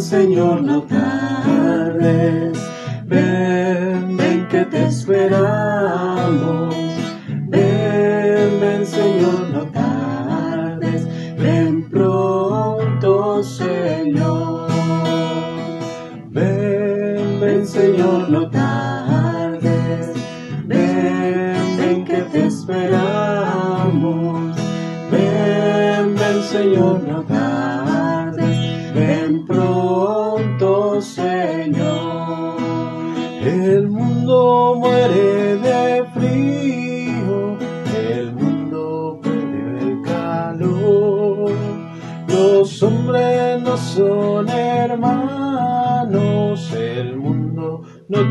Señor, no tardes. Ven, ven que te esperamos.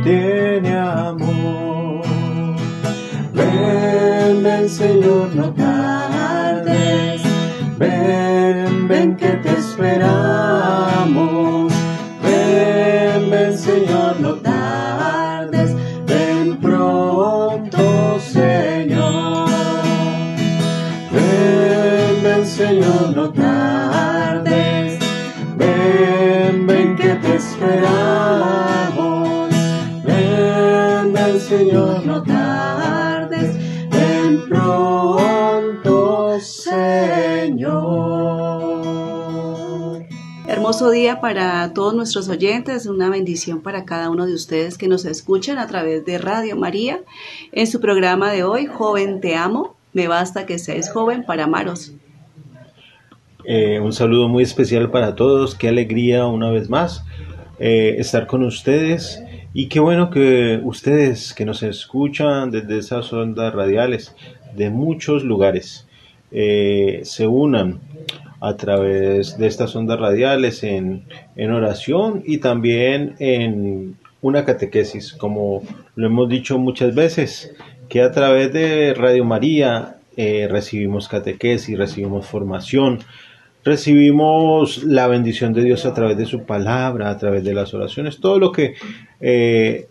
Tiene amor. Ven, ven Señor, no tardes. Ven, ven que te esperamos. Hermoso día para todos nuestros oyentes, una bendición para cada uno de ustedes que nos escuchan a través de Radio María. En su programa de hoy, Joven Te Amo, me basta que seas joven para amaros. Eh, un saludo muy especial para todos, qué alegría una vez más eh, estar con ustedes. Y qué bueno que ustedes que nos escuchan desde esas ondas radiales de muchos lugares eh, se unan a través de estas ondas radiales en, en oración y también en una catequesis, como lo hemos dicho muchas veces, que a través de Radio María eh, recibimos catequesis, recibimos formación, recibimos la bendición de Dios a través de su palabra, a través de las oraciones, todo lo que eh,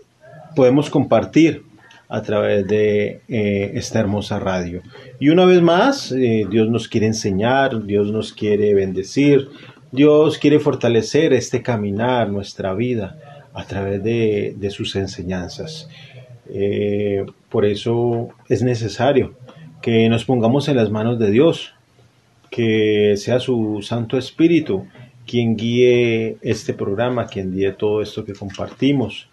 podemos compartir a través de eh, esta hermosa radio. Y una vez más, eh, Dios nos quiere enseñar, Dios nos quiere bendecir, Dios quiere fortalecer este caminar, nuestra vida, a través de, sus enseñanzas. Eh, por eso es necesario que nos pongamos en las manos de Dios, que sea su Santo Espíritu quien guíe este programa, quien guíe todo esto que compartimos,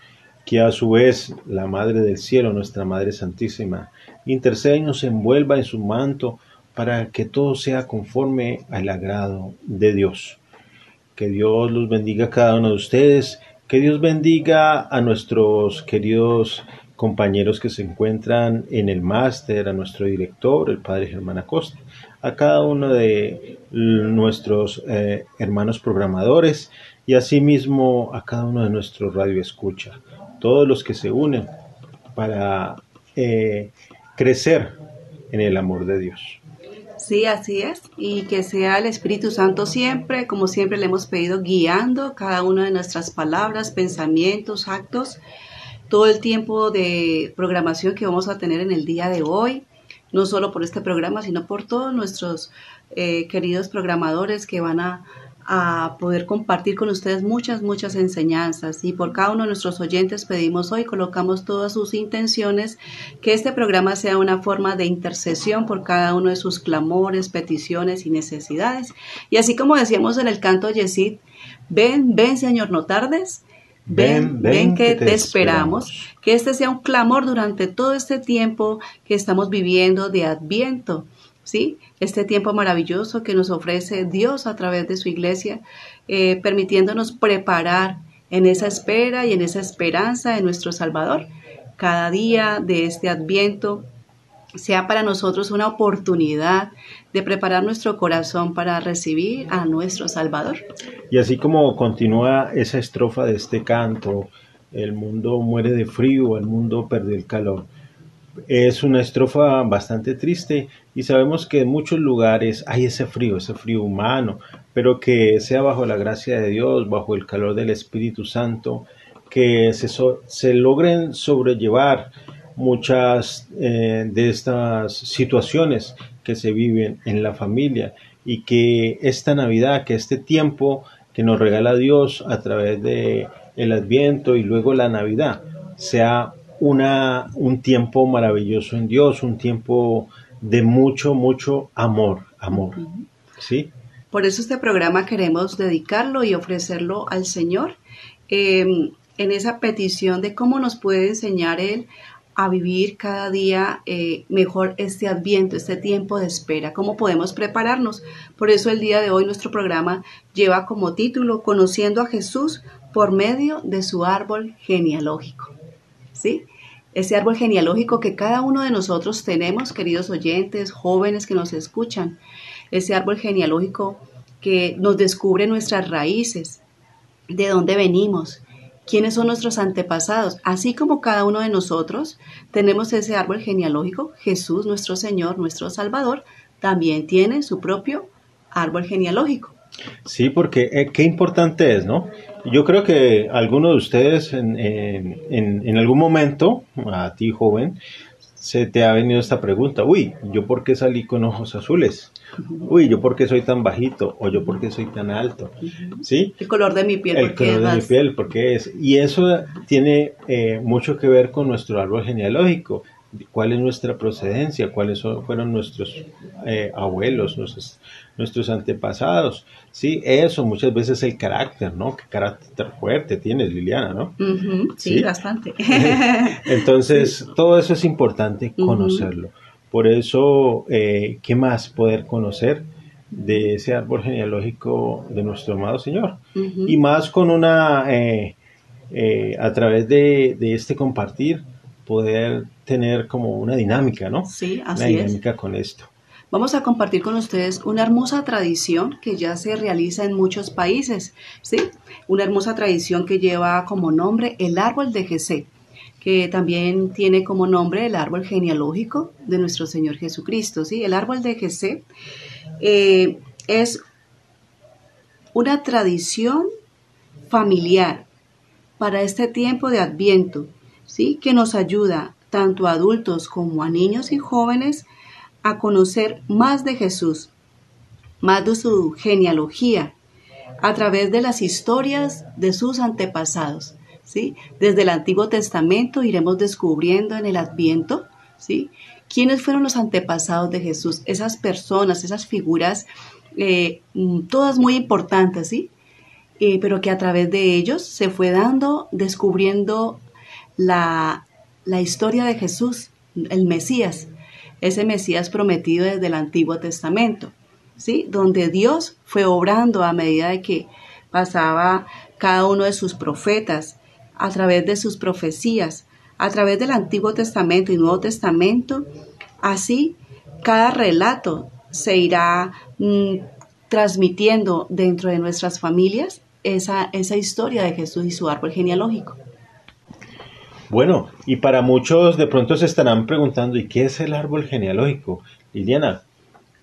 que a su vez la Madre del Cielo, nuestra Madre Santísima, interceda y nos envuelva en su manto para que todo sea conforme al agrado de Dios. Que Dios los bendiga a cada uno de ustedes, que Dios bendiga a nuestros queridos compañeros que se encuentran en el máster, a nuestro director, el Padre Germán Acosta, a cada uno de nuestros eh, hermanos programadores y asimismo a cada uno de nuestros radioescucha, todos los que se unen para eh, crecer en el amor de Dios. Sí, así es. Y que sea el Espíritu Santo siempre, como siempre le hemos pedido, guiando cada una de nuestras palabras, pensamientos, actos, todo el tiempo de programación que vamos a tener en el día de hoy, no solo por este programa, sino por todos nuestros eh, queridos programadores que van a, a poder compartir con ustedes muchas, muchas enseñanzas. Y por cada uno de nuestros oyentes pedimos hoy, colocamos todas sus intenciones, que este programa sea una forma de intercesión por cada uno de sus clamores, peticiones y necesidades. Y así como decíamos en el canto Yesid, ven, ven Señor, no tardes. Ven, ven, que, te, esperamos. Que este sea un clamor durante todo este tiempo que estamos viviendo de Adviento. ¿Sí? Este tiempo maravilloso que nos ofrece Dios a través de su iglesia, eh, permitiéndonos preparar en esa espera y en esa esperanza de nuestro Salvador. Cada día de este adviento sea para nosotros una oportunidad de preparar nuestro corazón para recibir a nuestro Salvador. Y así como continúa esa estrofa de este canto, el mundo muere de frío, el mundo perdió el calor. Es una estrofa bastante triste y sabemos que en muchos lugares hay ese frío, ese frío humano, pero que sea bajo la gracia de Dios, bajo el calor del Espíritu Santo, que se, se logren sobrellevar muchas eh, de estas situaciones que se viven en la familia y que esta Navidad, que este tiempo que nos regala Dios a través de el Adviento y luego la Navidad sea una, un tiempo maravilloso en Dios, un tiempo de mucho, mucho amor, amor. ¿Sí? Por eso este programa queremos dedicarlo y ofrecerlo al Señor em, en esa petición de cómo nos puede enseñar Él a vivir cada día eh, mejor este adviento, este tiempo de espera, cómo podemos prepararnos. Por eso el día de hoy nuestro programa lleva como título Conociendo a Jesús por medio de su árbol genealógico. ¿Sí? Ese árbol genealógico que cada uno de nosotros tenemos, queridos oyentes, jóvenes que nos escuchan, ese árbol genealógico que nos descubre nuestras raíces, de dónde venimos, quiénes son nuestros antepasados. Así como cada uno de nosotros tenemos ese árbol genealógico, Jesús, nuestro Señor, nuestro Salvador, también tiene su propio árbol genealógico. Sí, porque eh, qué importante es, ¿no? Yo creo que alguno de ustedes en, en, en, algún momento, a ti joven, se te ha venido esta pregunta, uy, ¿yo por qué salí con ojos azules? Uy, ¿yo por qué soy tan bajito? ¿O yo por qué soy tan alto? ¿Sí? El color de mi piel. El color de mi piel, porque es. Y eso tiene eh, mucho que ver con nuestro árbol genealógico. ¿Cuál es nuestra procedencia? ¿Cuáles fueron nuestros eh, abuelos, nuestros, nuestros antepasados? Sí, eso muchas veces el carácter, ¿no? Qué carácter fuerte tienes, Liliana, ¿no? sí, bastante. Entonces, todo eso es importante conocerlo. Por eso, eh, ¿qué más poder conocer de ese árbol genealógico de nuestro amado Señor? Y más con una, eh, eh, a través de, este compartir, poder tener como una dinámica, ¿no? Sí, así una dinámica con esto. Vamos a compartir con ustedes una hermosa tradición que ya se realiza en muchos países, ¿sí? Una hermosa tradición que lleva como nombre el árbol de Jesé que también tiene como nombre el árbol genealógico de nuestro Señor Jesucristo. ¿sí? El árbol de Jesé eh, es una tradición familiar para este tiempo de Adviento, ¿sí? que nos ayuda tanto a adultos como a niños y jóvenes a conocer más de Jesús, más de su genealogía, a través de las historias de sus antepasados. ¿sí? Desde el Antiguo Testamento iremos descubriendo en el Adviento, ¿sí? ¿Quiénes fueron los antepasados de Jesús? Esas personas, esas figuras, eh, mm, todas muy importantes, ¿sí? Eh, pero que a través de ellos se fue dando, descubriendo la, la historia de Jesús, el Mesías, ese Mesías prometido desde el Antiguo Testamento, ¿sí? Donde Dios fue obrando a medida de que pasaba cada uno de sus profetas, a través de sus profecías, a través del Antiguo Testamento y Nuevo Testamento. Así, cada relato se irá mm, transmitiendo dentro de nuestras familias esa, esa historia de Jesús y su árbol genealógico. Bueno, y para muchos de pronto se estarán preguntando, ¿y qué es el árbol genealógico? Liliana,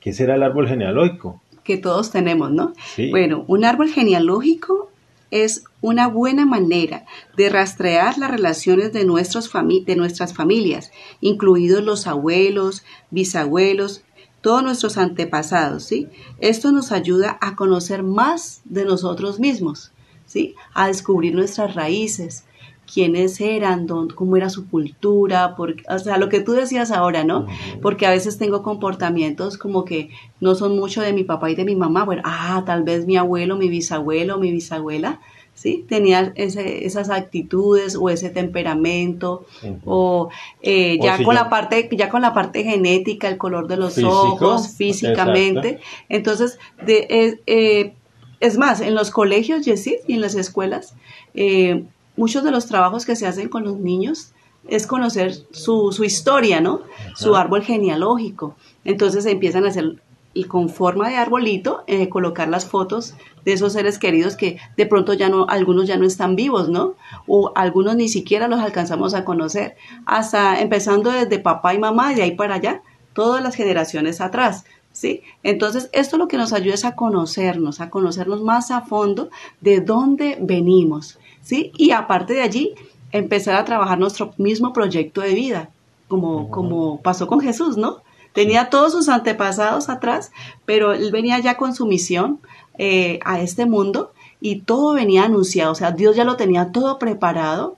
¿qué será el árbol genealógico? Que todos tenemos, ¿no? Bueno, un árbol genealógico es una buena manera de rastrear las relaciones de, nuestros de nuestras familias, incluidos los abuelos, bisabuelos, todos nuestros antepasados, ¿sí? Esto nos ayuda a conocer más de nosotros mismos, ¿sí? A descubrir nuestras raíces, quiénes eran, cómo era su cultura, o sea, lo que tú decías ahora, ¿no? Porque a veces tengo comportamientos como que no son mucho de mi papá y de mi mamá, bueno, ah, tal vez mi abuelo, mi bisabuelo, mi bisabuela, ¿sí? Tenía esas actitudes o ese temperamento, o eh, ya con la parte, ya con la parte genética, el color de los ojos, físicamente. Entonces, de, eh, es más, en los colegios, Yesid, y en las escuelas, eh, muchos de los trabajos que se hacen con los niños es conocer su, historia, ¿no? Su árbol genealógico. Entonces empiezan a hacer y con forma de arbolito eh, colocar las fotos de esos seres queridos que de pronto ya no, algunos ya no están vivos, ¿no? O algunos ni siquiera los alcanzamos a conocer, hasta empezando desde papá y mamá y de ahí para allá, todas las generaciones atrás. ¿Sí? Entonces, esto lo que nos ayuda es a conocernos, a conocernos más a fondo de dónde venimos, ¿sí? Y aparte de allí, empezar a trabajar nuestro mismo proyecto de vida, como, como pasó con Jesús, ¿no? Tenía todos sus antepasados atrás, pero él venía ya con su misión eh, a este mundo y todo venía anunciado, o sea, Dios ya lo tenía todo preparado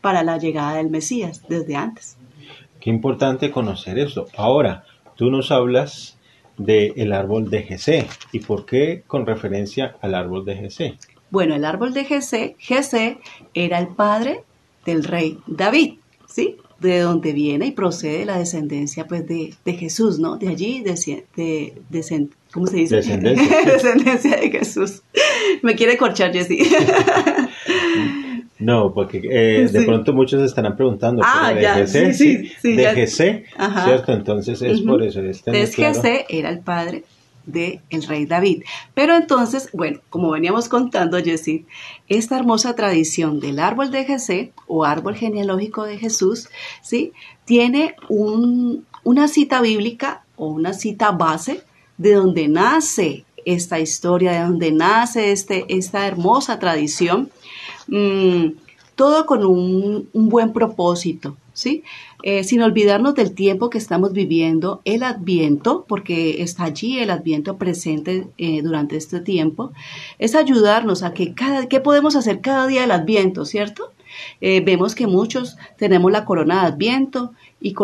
para la llegada del Mesías desde antes. Qué importante conocer eso. Ahora, tú nos hablas del árbol de Jesé. ¿Y por qué con referencia al árbol de Jesé? Bueno, el árbol de Jesé, Jesé era el padre del rey David, ¿sí? De donde viene y procede la descendencia pues de, Jesús, ¿no? De allí, de, de, ¿cómo se dice? Descendencia. descendencia de Jesús. Me quiere corchar, Jessy. No, porque eh, de pronto muchos estarán preguntando, ah, de ya, sí, sí, sí, de Jesé, ¿cierto? Entonces es por eso. Este entonces Jesé era el padre del el rey David. Pero entonces, bueno, como veníamos contando, Jessy, esta hermosa tradición del árbol de Jesé o árbol genealógico de Jesús, ¿sí? Tiene un, una cita bíblica o una cita base de donde nace esta historia, de donde nace este, esta hermosa tradición Mm, todo con un, buen propósito, ¿sí? Eh, sin olvidarnos del tiempo que estamos viviendo, el adviento, porque está allí el adviento presente eh, durante este tiempo, es ayudarnos a que cada, ¿qué podemos hacer cada día del adviento, cierto? Eh, vemos que muchos tenemos la corona de adviento y,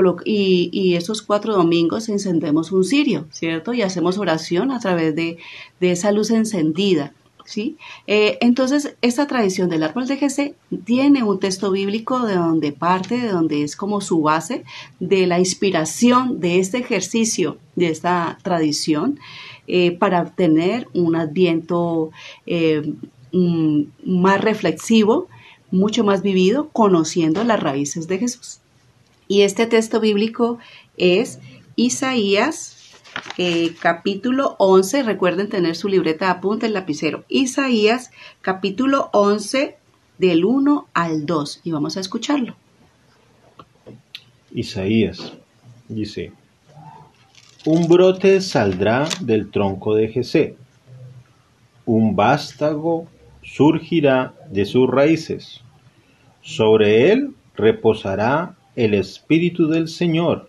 y, esos cuatro domingos encendemos un cirio, ¿cierto? Y hacemos oración a través de, de esa luz encendida. ¿Sí? Eh, entonces, esta tradición del árbol de Jesé tiene un texto bíblico de donde parte, de donde es como su base de la inspiración de este ejercicio, de esta tradición, eh, para tener un adviento eh, mm, más reflexivo, mucho más vivido, conociendo las raíces de Jesús. Y este texto bíblico es Isaías eh, capítulo 11, recuerden tener su libreta de apunte, el lapicero. Isaías, capítulo 11, del 1 al 2, y vamos a escucharlo. Isaías dice, un brote saldrá del tronco de Jesé, un vástago surgirá de sus raíces, sobre él reposará el espíritu del Señor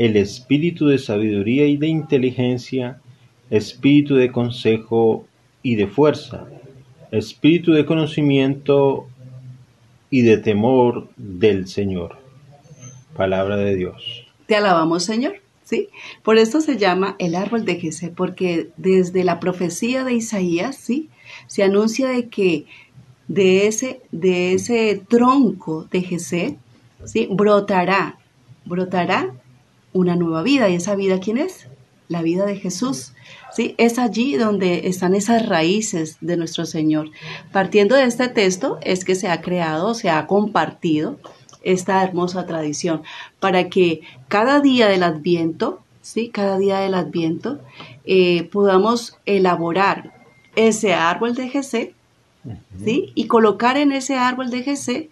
el espíritu de sabiduría y de inteligencia, espíritu de consejo y de fuerza, espíritu de conocimiento y de temor del Señor. Palabra de Dios. Te alabamos, Señor. ¿Sí? Por esto se llama el árbol de Jesé, porque desde la profecía de Isaías, ¿sí? Se anuncia de que de ese, de ese tronco de Jesé, ¿sí? Brotará, brotará una nueva vida. ¿Y esa vida quién es? La vida de Jesús. ¿sí? Es allí donde están esas raíces de nuestro Señor. Partiendo de este texto es que se ha creado, se ha compartido esta hermosa tradición para que cada día del Adviento, ¿sí? cada día del Adviento, eh, podamos elaborar ese árbol de Jesé ¿sí? y colocar en ese árbol de Jesé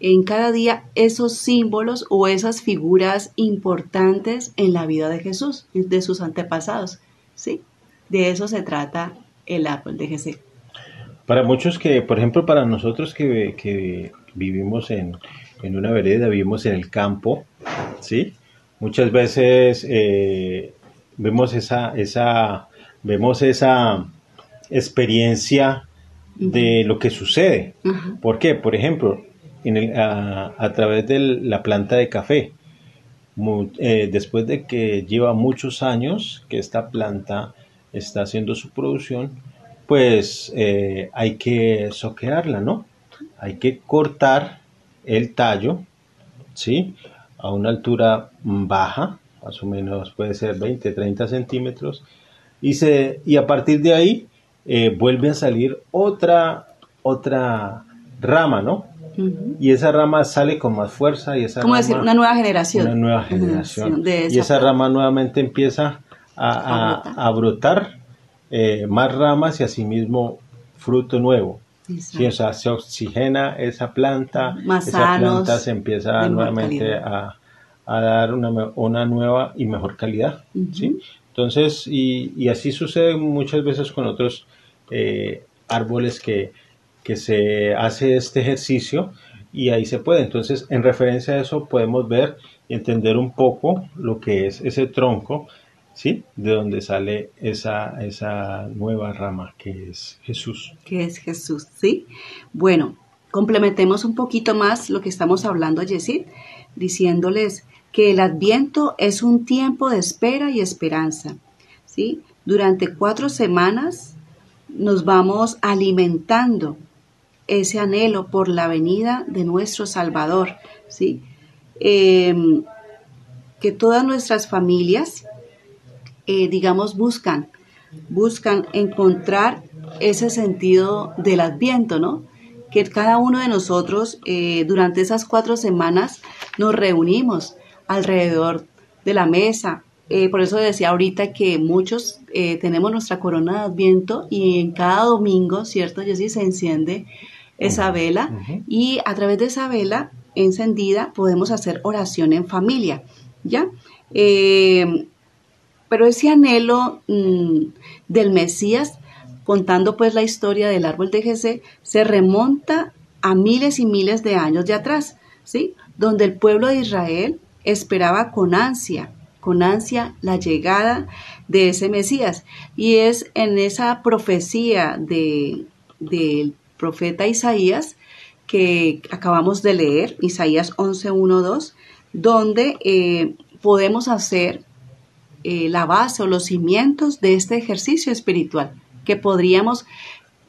en cada día esos símbolos o esas figuras importantes en la vida de Jesús, de sus antepasados. ¿sí? De eso se trata el árbol de Jesús. Para muchos que, por ejemplo, para nosotros que, vivimos en, una vereda, vivimos en el campo, ¿sí? Muchas veces eh, vemos esa, esa, vemos esa experiencia de lo que sucede. ¿Por qué? Por ejemplo, a, través de la planta de café. Eh, después de que lleva muchos años que esta planta está haciendo su producción, pues eh, hay que soquearla, ¿no? Hay que cortar el tallo, ¿sí? A una altura baja, más o menos puede ser 20, 30 centímetros, y, se, y a partir de ahí eh, vuelve a salir otra, otra rama, ¿no? Y esa rama sale con más fuerza y esa ¿Cómo decir? Una nueva generación. Una nueva generación. y esa rama nuevamente empieza a, brotar eh, más ramas y asimismo fruto nuevo. Sí, o sea, se oxigena esa planta, esa planta se empieza nuevamente a, dar una, una, nueva y mejor calidad. ¿sí? Entonces, y, y, así sucede muchas veces con otros eh, árboles que, que se hace este ejercicio y ahí se puede. Entonces, en referencia a eso podemos ver y entender un poco lo que es ese tronco, ¿sí? De donde sale esa, esa nueva rama que es Jesús. Que es Jesús, ¿sí? Bueno, complementemos un poquito más lo que estamos hablando, Yesid, diciéndoles que el adviento es un tiempo de espera y esperanza, ¿sí? Durante cuatro semanas nos vamos alimentando ese anhelo por la venida de nuestro Salvador, ¿sí? Em, que todas nuestras familias eh, digamos, buscan, buscan encontrar ese sentido del adviento, ¿no? Que cada uno de nosotros eh, durante esas cuatro semanas nos reunimos alrededor de la mesa. Eh, por eso decía ahorita que muchos tenemos nuestra corona de adviento y en cada domingo, ¿cierto? sí se enciende esa vela y a través de esa vela encendida podemos hacer oración en familia, ¿ya? Pero ese anhelo mm, del Mesías, contando pues la historia del árbol de Jesé, se remonta a miles y miles de años de atrás, ¿sí? Donde el pueblo de Israel esperaba con ansia, con ansia la llegada de ese Mesías. Y es en esa profecía de, del profeta Isaías que acabamos de leer, Isaías 11, 1, 2, donde eh, podemos hacer eh, la base o los cimientos de este ejercicio espiritual que podríamos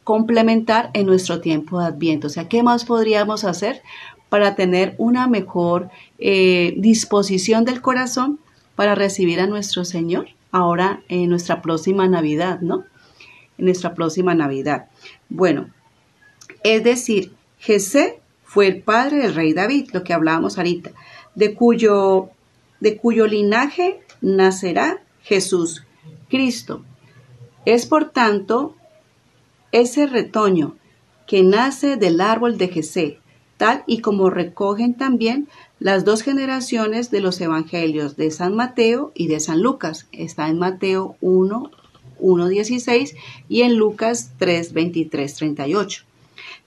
complementar en nuestro tiempo de Adviento. O sea, ¿qué más podríamos hacer para tener una mejor eh, disposición del corazón para recibir a nuestro Señor ahora en nuestra próxima Navidad, ¿no? En nuestra próxima Navidad. Bueno, es decir, Jesé fue el padre del rey David, lo que hablábamos ahorita, de cuyo, de cuyo linaje nacerá Jesús, Cristo. Es por tanto ese retoño que nace del árbol de Jesé, tal y como recogen también las dos generaciones de los evangelios de San Mateo y de San Lucas. Está en Mateo 1, 1.16 y en Lucas 3, 23, 38.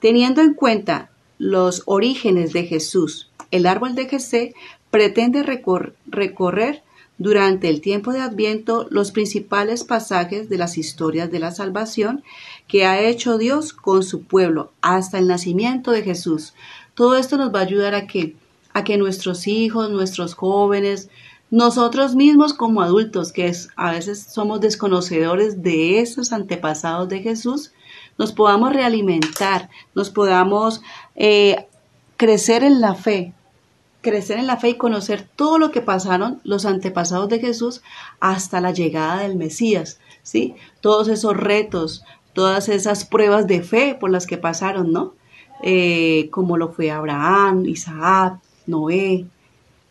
Teniendo en cuenta los orígenes de Jesús, el árbol de Jesé pretende recorrer durante el tiempo de Adviento los principales pasajes de las historias de la salvación que ha hecho Dios con su pueblo hasta el nacimiento de Jesús. Todo esto nos va a ayudar a que a que nuestros hijos, nuestros jóvenes, nosotros mismos como adultos, que a veces somos desconocedores de esos antepasados de Jesús, nos podamos realimentar, nos podamos eh, crecer en la fe, crecer en la fe y conocer todo lo que pasaron los antepasados de Jesús hasta la llegada del Mesías, ¿sí? Todos esos retos, todas esas pruebas de fe por las que pasaron, ¿no? Eh, como lo fue Abraham, Isaac, Noé,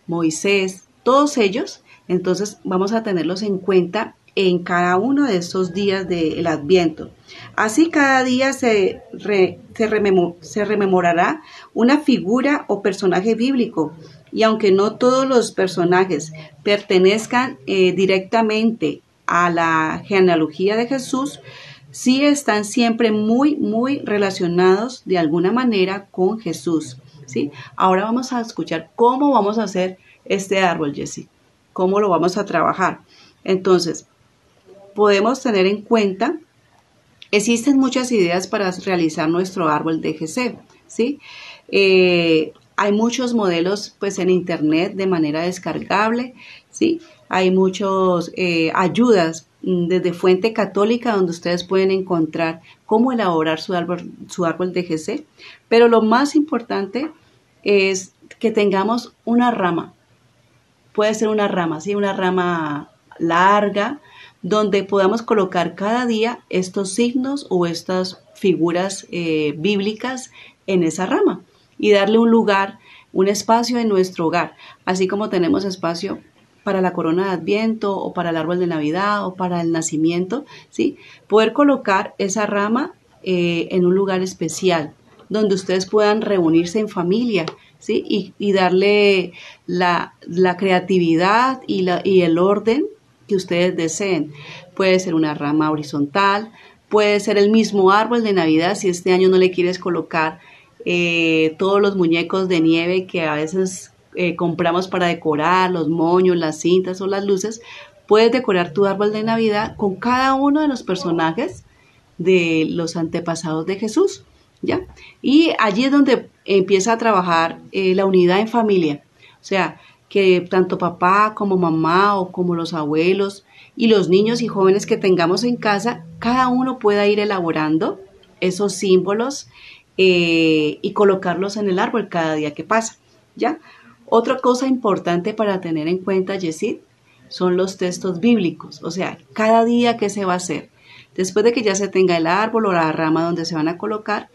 Moisés, todos ellos, entonces vamos a tenerlos en cuenta en cada uno de estos días del Adviento. Así cada día se, se, rememorará una figura o personaje bíblico y aunque no todos los personajes pertenezcan eh, directamente a la genealogía de Jesús, sí están siempre muy, muy relacionados de alguna manera con Jesús. ¿sí? Ahora vamos a escuchar cómo vamos a hacer este árbol, Jesse, cómo lo vamos a trabajar. Entonces, podemos tener en cuenta, existen muchas ideas para realizar nuestro árbol de GC, ¿sí? Eh, hay muchos modelos pues en internet de manera descargable, ¿sí? Hay muchas eh, ayudas mm, desde Fuente Católica donde ustedes pueden encontrar cómo elaborar su árbol, su árbol de GC, pero lo más importante es que tengamos una rama, puede ser una rama, ¿sí? Una rama larga, donde podamos colocar cada día estos signos o estas figuras eh, bíblicas en esa rama y darle un lugar, un espacio en nuestro hogar, así como tenemos espacio para la corona de Adviento o para el árbol de Navidad o para el nacimiento, ¿sí? Poder colocar esa rama eh, en un lugar especial donde ustedes puedan reunirse en familia, ¿sí? Y, darle la, la creatividad y, la, y el orden ustedes deseen. Puede ser una rama horizontal, puede ser el mismo árbol de Navidad si este año no le quieres colocar eh, todos los muñecos de nieve que a veces eh, compramos para decorar, los moños, las cintas o las luces, puedes decorar tu árbol de Navidad con cada uno de los personajes de los antepasados de Jesús, ¿ya? Y allí es donde empieza a trabajar eh, la unidad en familia, o sea, que tanto papá como mamá o como los abuelos y los niños y jóvenes que tengamos en casa, cada uno pueda ir elaborando esos símbolos eh, y colocarlos en el árbol cada día que pasa, ¿ya? Otra cosa importante para tener en cuenta, Yesid, son los textos bíblicos, o sea, cada día que se va a hacer. Después de que ya se tenga el árbol o la rama donde se van a colocar,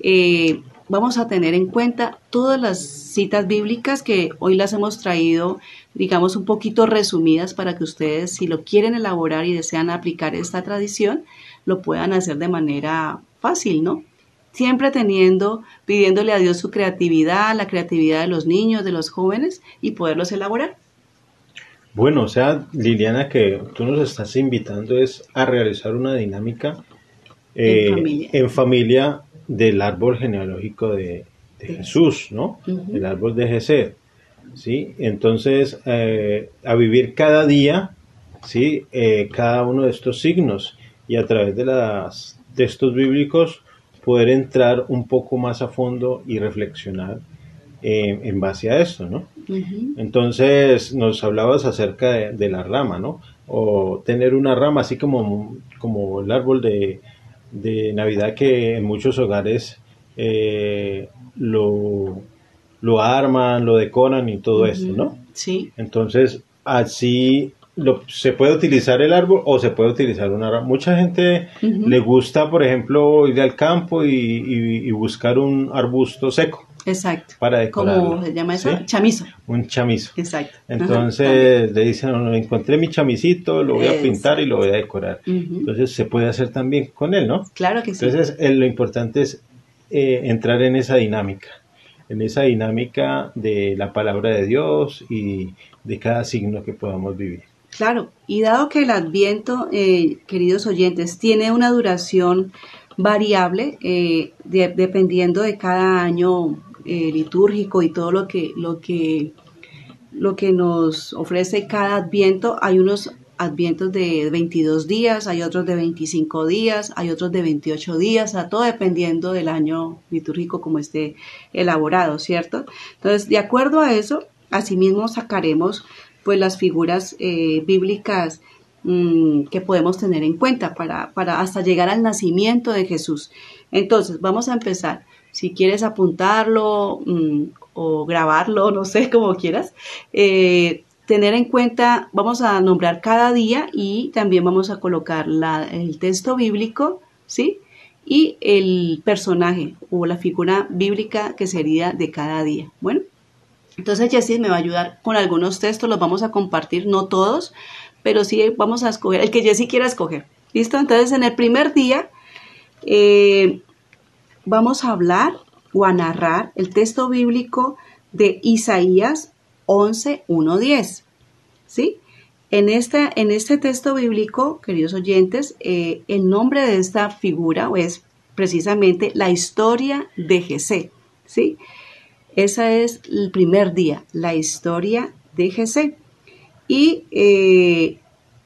eh, vamos a tener en cuenta todas las citas bíblicas que hoy las hemos traído, digamos, un poquito resumidas para que ustedes, si lo quieren elaborar y desean aplicar esta tradición, lo puedan hacer de manera fácil, ¿no? Siempre teniendo, pidiéndole a Dios su creatividad, la creatividad de los niños, de los jóvenes y poderlos elaborar. Bueno, o sea, Liliana, que tú nos estás invitando es a realizar una dinámica en, familia. en, del árbol genealógico de, Jesús, ¿no? El árbol de Jesús, ¿sí? Entonces, eh, a vivir cada día, ¿sí? Eh, cada uno de estos signos y a través de los textos bíblicos poder entrar un poco más a fondo y reflexionar en base a esto, ¿no? Entonces nos hablabas acerca de, la rama, ¿no? O tener una rama así como, como el árbol de, Navidad que en muchos hogares eh, lo, lo arman, lo decoran y todo esto, ¿no? Sí. Entonces así lo, se puede utilizar el árbol o se puede utilizar una rama. Mucha gente le gusta, por ejemplo, ir al campo y buscar un arbusto seco. Exacto. Para decorar. ¿Cómo se llama eso? Chamizo. Un chamizo. Exacto. Entonces le dicen, no, encontré mi chamisito, lo voy a pintar y lo voy a decorar. Entonces se puede hacer también con él, ¿no? Claro que sí. Entonces lo importante es eh, entrar en esa dinámica, en esa dinámica de la palabra de Dios y de cada signo que podamos vivir. Claro, y dado que el adviento, eh, queridos oyentes, tiene una duración variable eh, dependiendo de cada año eh, litúrgico y todo lo que, lo, que, lo que nos ofrece cada adviento. Hay unos advientos de 22 días, hay otros de 25 días, hay otros de 28 días, a todo dependiendo del año litúrgico como esté elaborado, ¿cierto? Entonces, de acuerdo a eso, asimismo sacaremos pues las figuras eh, bíblicas mm, que podemos tener en cuenta para, para hasta llegar al nacimiento de Jesús. Entonces, vamos a empezar si quieres apuntarlo mm, o grabarlo, no sé, como quieras, eh, tener en cuenta, vamos a nombrar cada día y también vamos a colocar el texto bíblico, ¿sí? Y el personaje o la figura bíblica que sería de cada día. Bueno, entonces Jessie me va a ayudar con algunos textos, los vamos a compartir, no todos, pero sí vamos a escoger el que Jessie quiera escoger. ¿Listo? Entonces en el primer día eh, vamos a hablar o a narrar el texto bíblico de Isaías 11, 1, 10. ¿Sí? En este, en este texto bíblico, queridos oyentes, eh, el nombre de esta figura es precisamente la historia de Jesé. ¿Sí? Ese es el primer día, la historia de Jesé. Y eh,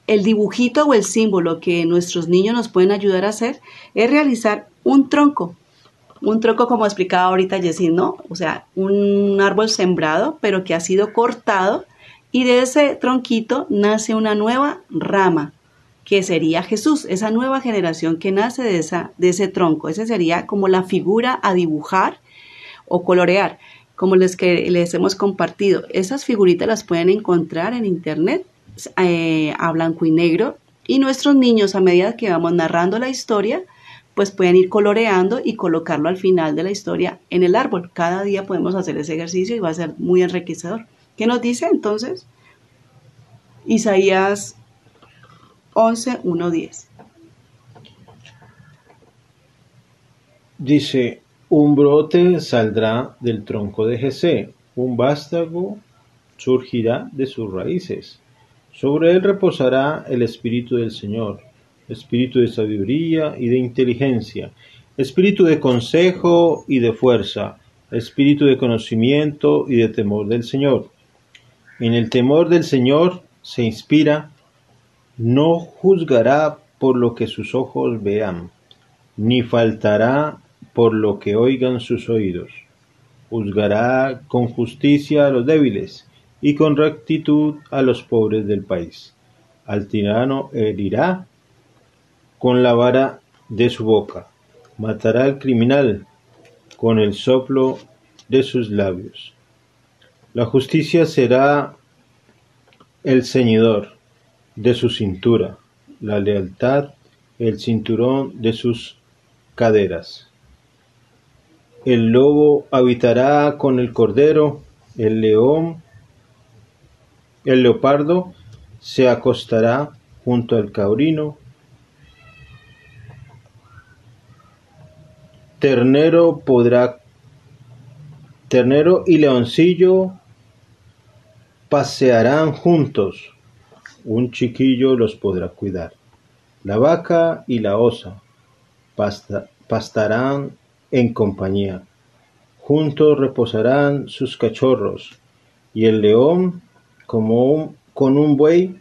el dibujito o el símbolo que nuestros niños nos pueden ayudar a hacer es realizar un tronco, un tronco como explicaba ahorita Jessie, ¿no? O sea, un árbol sembrado, pero que ha sido cortado y de ese tronquito nace una nueva rama, que sería Jesús, esa nueva generación que nace de, esa, de ese tronco. Esa sería como la figura a dibujar o colorear, como les, que les hemos compartido. Esas figuritas las pueden encontrar en internet eh, a blanco y negro y nuestros niños a medida que vamos narrando la historia, pues pueden ir coloreando y colocarlo al final de la historia en el árbol. Cada día podemos hacer ese ejercicio y va a ser muy enriquecedor. ¿Qué nos dice entonces? Isaías 11, 1, 10. Dice, un brote saldrá del tronco de Jesé, un vástago surgirá de sus raíces. Sobre él reposará el espíritu del Señor espíritu de sabiduría y de inteligencia, espíritu de consejo y de fuerza, espíritu de conocimiento y de temor del Señor. En el temor del Señor se inspira No juzgará por lo que sus ojos vean, ni faltará por lo que oigan sus oídos. Juzgará con justicia a los débiles y con rectitud a los pobres del país. Al tirano herirá con la vara de su boca, matará al criminal con el soplo de sus labios. La justicia será el ceñidor de su cintura, la lealtad el cinturón de sus caderas. El lobo habitará con el cordero, el león, el leopardo se acostará junto al caurino, ternero podrá ternero y leoncillo pasearán juntos, un chiquillo los podrá cuidar. La vaca y la osa pastarán en compañía, juntos reposarán sus cachorros, y el león, como con un buey,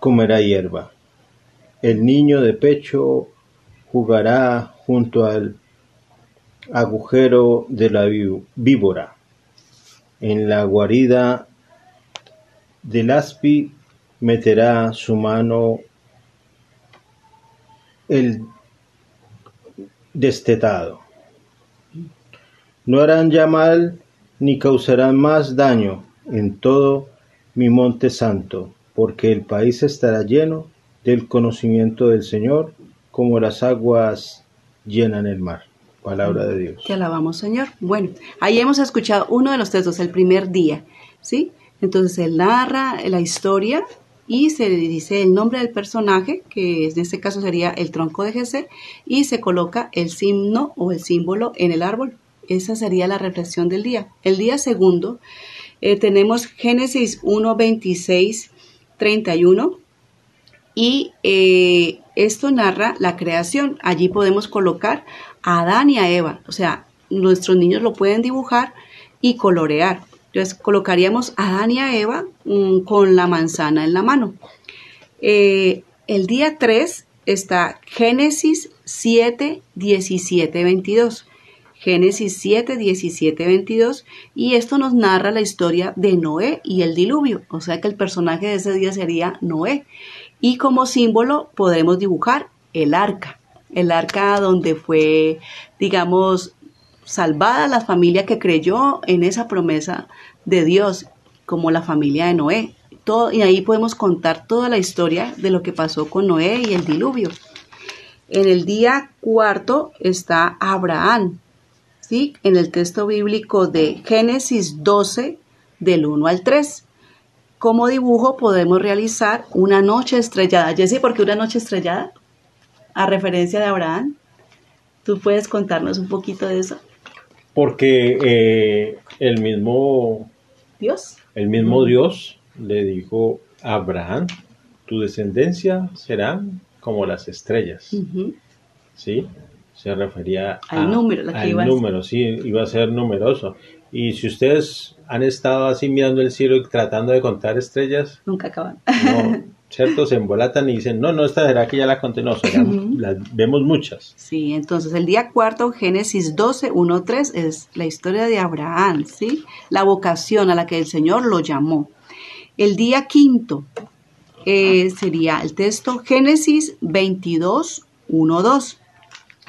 comerá hierba. El niño de pecho jugará junto al agujero de la víbora. En la guarida del aspi meterá su mano el destetado. No harán ya mal ni causarán más daño en todo mi monte santo, porque el país estará lleno del conocimiento del Señor, como las aguas llenan el mar. Palabra de Dios. Te alabamos, Señor. Bueno, ahí hemos escuchado uno de los textos, el primer día, ¿sí? Entonces él narra la historia y se dice el nombre del personaje, que en este caso sería el tronco de Jesé, y se coloca el signo o el símbolo en el árbol. Esa sería la reflexión del día. El día segundo eh, tenemos Génesis 1, 26, 31 y eh, esto narra la creación. Allí podemos colocar a Adán y a Eva. O sea, nuestros niños lo pueden dibujar y colorear. Entonces colocaríamos a Adán y a Eva mm, con la manzana en la mano. Eh, el día 3 está Génesis 7, 17, 22. Génesis 7, 17, 22, y esto nos narra la historia de Noé y el diluvio, o sea que el personaje de ese día sería Noé. Y como símbolo podemos dibujar el arca, el arca donde fue, digamos, salvada la familia que creyó en esa promesa de Dios, como la familia de Noé. Todo, y ahí podemos contar toda la historia de lo que pasó con Noé y el diluvio. En el día cuarto está Abraham, en el texto bíblico de Génesis 12, del 1 al 3. Como dibujo podemos realizar una noche estrellada. Jessy, ¿por qué una noche estrellada? A referencia de Abraham. ¿Tú puedes contarnos un poquito de eso? Porque eh, el mismo Dios, el mismo Dios le dijo a Abraham, tu descendencia será como las estrellas. ¿Sí? se refería al número, al número, sí, iba a ser numeroso. Y si ustedes han estado así mirando el cielo y tratando de contar estrellas, nunca acaban. No, ¿cierto? Se embolatan y dicen, no, no, esta será que ya la conté, no, las vemos muchas. Sí, entonces el día cuarto, Génesis 12, 1, 3, es la historia de Abraham, ¿sí? La vocación a la que el Señor lo llamó. El día quinto eh, sería el texto Génesis 22, 1, 2.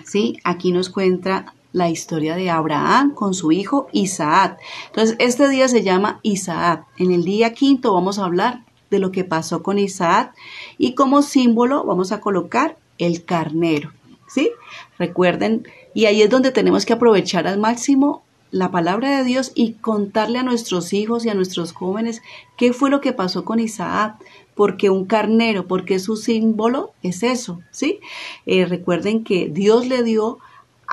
¿sí? Aquí nos cuenta la historia de Abraham con su hijo Isaac. Entonces, este día se llama Isaac. En el día quinto vamos a hablar de lo que pasó con Isaac y como símbolo vamos a colocar el carnero, ¿sí? Recuerden, y ahí es donde tenemos que aprovechar al máximo la palabra de Dios y contarle a nuestros hijos y a nuestros jóvenes qué fue lo que pasó con Isaac, porque un carnero, porque su símbolo es eso, ¿sí? Eh, recuerden que Dios le dio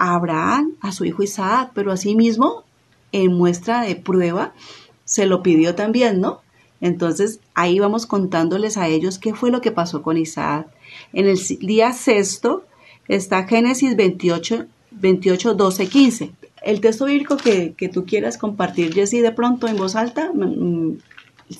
Abraham, a su hijo Isaac, pero asimismo, en muestra de prueba, se lo pidió también, ¿no? Entonces, ahí vamos contándoles a ellos qué fue lo que pasó con Isaac. En el día sexto está Génesis 28, 28 12, 15. El texto bíblico que, tú quieras compartir, Jessy, de pronto en voz alta, mm, mm,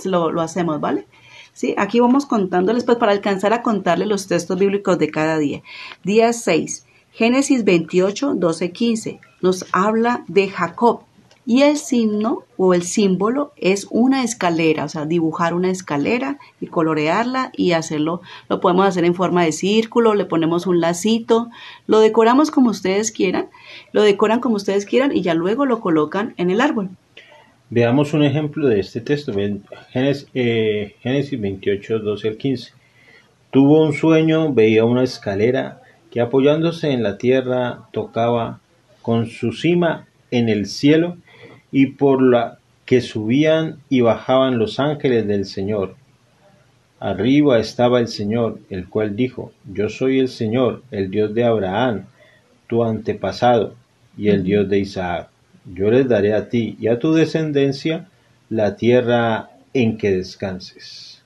lo, lo hacemos, ¿vale? ¿sí? Aquí vamos contándoles, pues para alcanzar a contarles los textos bíblicos de cada día. Día 6, Génesis 28, 12, 15, nos habla de Jacob. Y el signo o el símbolo es una escalera, o sea, dibujar una escalera y colorearla y hacerlo. Lo podemos hacer en forma de círculo, le ponemos un lacito, lo decoramos como ustedes quieran, lo decoran como ustedes quieran y ya luego lo colocan en el árbol. Veamos un ejemplo de este texto, Génesis, eh, Génesis 28, 12 al 15. Tuvo un sueño, veía una escalera que apoyándose en la tierra tocaba con su cima en el cielo y por la que subían y bajaban los ángeles del Señor. Arriba estaba el Señor, el cual dijo, Yo soy el Señor, el Dios de Abraham, tu antepasado, y el Dios de Isaac. Yo les daré a ti y a tu descendencia la tierra en que descanses.